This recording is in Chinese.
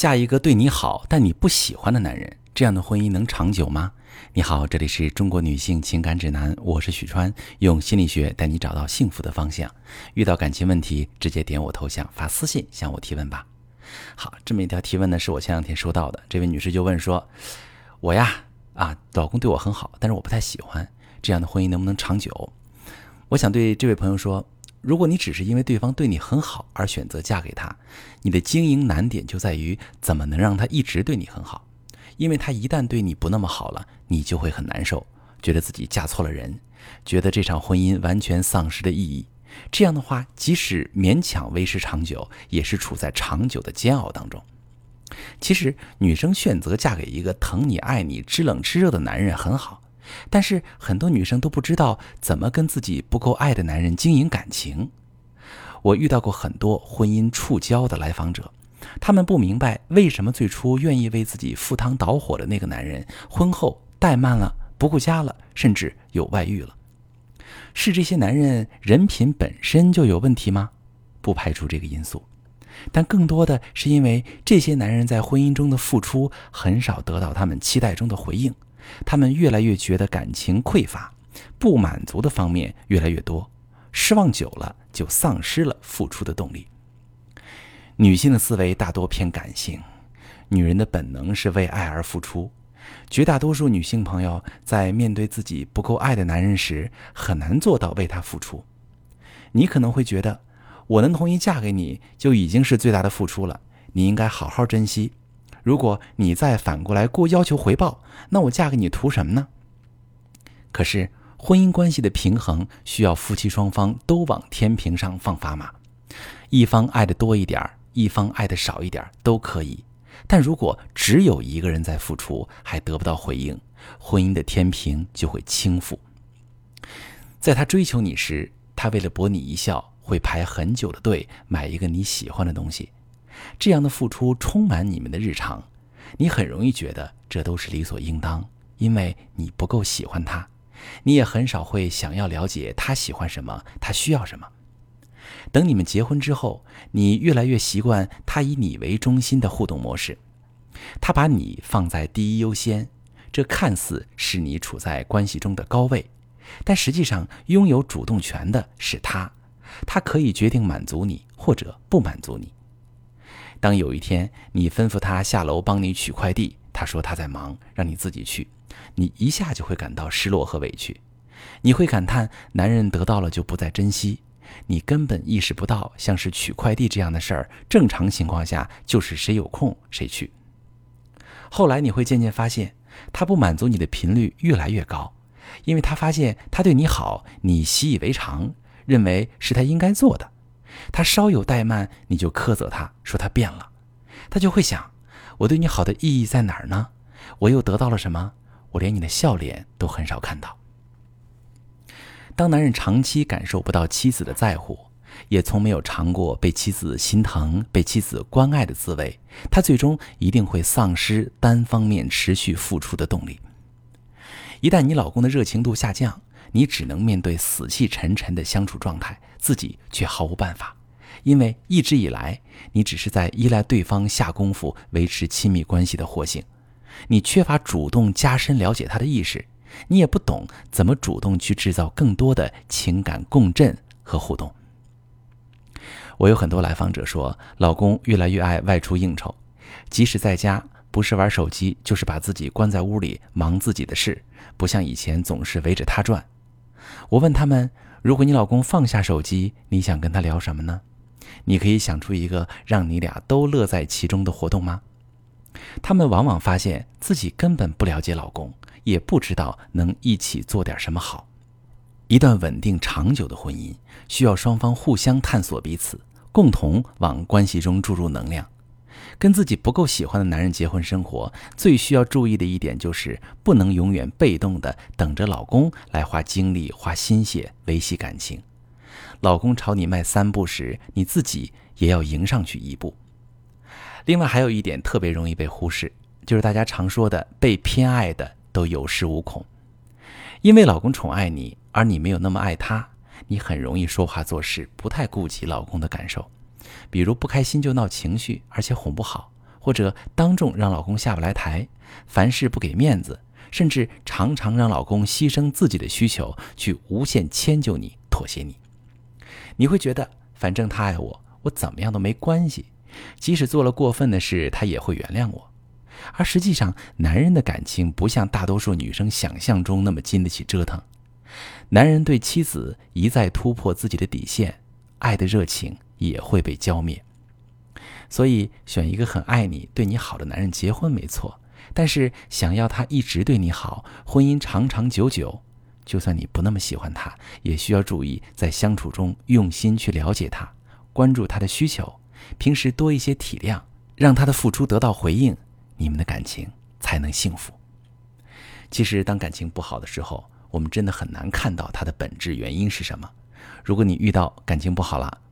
嫁一个对你好但你不喜欢的男人，这样的婚姻能长久吗？你好，这里是中国女性情感指南，我是许川，用心理学带你找到幸福的方向。遇到感情问题，直接点我头像发私信向我提问吧。好，这么一条提问呢，是我前两天收到的。这位女士就问说：“我呀，啊，老公对我很好，但是我不太喜欢，这样的婚姻能不能长久？”我想对这位朋友说。如果你只是因为对方对你很好而选择嫁给他，你的经营难点就在于怎么能让他一直对你很好。因为他一旦对你不那么好了，你就会很难受，觉得自己嫁错了人，觉得这场婚姻完全丧失了意义。这样的话，即使勉强维持长久，也是处在长久的煎熬当中。其实，女生选择嫁给一个疼你、爱你、知冷知热的男人很好。但是很多女生都不知道怎么跟自己不够爱的男人经营感情。我遇到过很多婚姻触礁的来访者，他们不明白为什么最初愿意为自己赴汤蹈火的那个男人，婚后怠慢了、不顾家了，甚至有外遇了。是这些男人人品本身就有问题吗？不排除这个因素，但更多的是因为这些男人在婚姻中的付出很少得到他们期待中的回应。他们越来越觉得感情匮乏，不满足的方面越来越多，失望久了就丧失了付出的动力。女性的思维大多偏感性，女人的本能是为爱而付出。绝大多数女性朋友在面对自己不够爱的男人时，很难做到为他付出。你可能会觉得，我能同意嫁给你就已经是最大的付出了，你应该好好珍惜。如果你再反过来过要求回报，那我嫁给你图什么呢？可是婚姻关系的平衡需要夫妻双方都往天平上放砝码，一方爱的多一点一方爱的少一点都可以。但如果只有一个人在付出还得不到回应，婚姻的天平就会倾覆。在他追求你时，他为了博你一笑，会排很久的队买一个你喜欢的东西。这样的付出充满你们的日常，你很容易觉得这都是理所应当，因为你不够喜欢他，你也很少会想要了解他喜欢什么，他需要什么。等你们结婚之后，你越来越习惯他以你为中心的互动模式，他把你放在第一优先，这看似是你处在关系中的高位，但实际上拥有主动权的是他，他可以决定满足你或者不满足你。当有一天你吩咐他下楼帮你取快递，他说他在忙，让你自己去，你一下就会感到失落和委屈，你会感叹男人得到了就不再珍惜，你根本意识不到像是取快递这样的事儿，正常情况下就是谁有空谁去。后来你会渐渐发现，他不满足你的频率越来越高，因为他发现他对你好，你习以为常，认为是他应该做的。他稍有怠慢，你就苛责他，说他变了。他就会想：我对你好的意义在哪儿呢？我又得到了什么？我连你的笑脸都很少看到。当男人长期感受不到妻子的在乎，也从没有尝过被妻子心疼、被妻子关爱的滋味，他最终一定会丧失单方面持续付出的动力。一旦你老公的热情度下降，你只能面对死气沉沉的相处状态，自己却毫无办法，因为一直以来你只是在依赖对方下功夫维持亲密关系的活性，你缺乏主动加深了解他的意识，你也不懂怎么主动去制造更多的情感共振和互动。我有很多来访者说，老公越来越爱外出应酬，即使在家，不是玩手机，就是把自己关在屋里忙自己的事，不像以前总是围着他转。我问他们：“如果你老公放下手机，你想跟他聊什么呢？你可以想出一个让你俩都乐在其中的活动吗？”他们往往发现自己根本不了解老公，也不知道能一起做点什么好。一段稳定长久的婚姻，需要双方互相探索彼此，共同往关系中注入能量。跟自己不够喜欢的男人结婚生活，最需要注意的一点就是不能永远被动的等着老公来花精力、花心血维系感情。老公朝你迈三步时，你自己也要迎上去一步。另外还有一点特别容易被忽视，就是大家常说的被偏爱的都有恃无恐。因为老公宠爱你，而你没有那么爱他，你很容易说话做事不太顾及老公的感受。比如不开心就闹情绪，而且哄不好，或者当众让老公下不来台，凡事不给面子，甚至常常让老公牺牲自己的需求去无限迁就你、妥协你。你会觉得，反正他爱我，我怎么样都没关系，即使做了过分的事，他也会原谅我。而实际上，男人的感情不像大多数女生想象中那么经得起折腾。男人对妻子一再突破自己的底线，爱的热情也会被浇灭。所以，选一个很爱你、对你好的男人结婚没错，但是想要他一直对你好，婚姻长长久久，就算你不那么喜欢他，也需要注意在相处中用心去了解他，关注他的需求，平时多一些体谅，让他的付出得到回应。你们的感情才能幸福。其实，当感情不好的时候，我们真的很难看到它的本质原因是什么。如果你遇到感情不好了，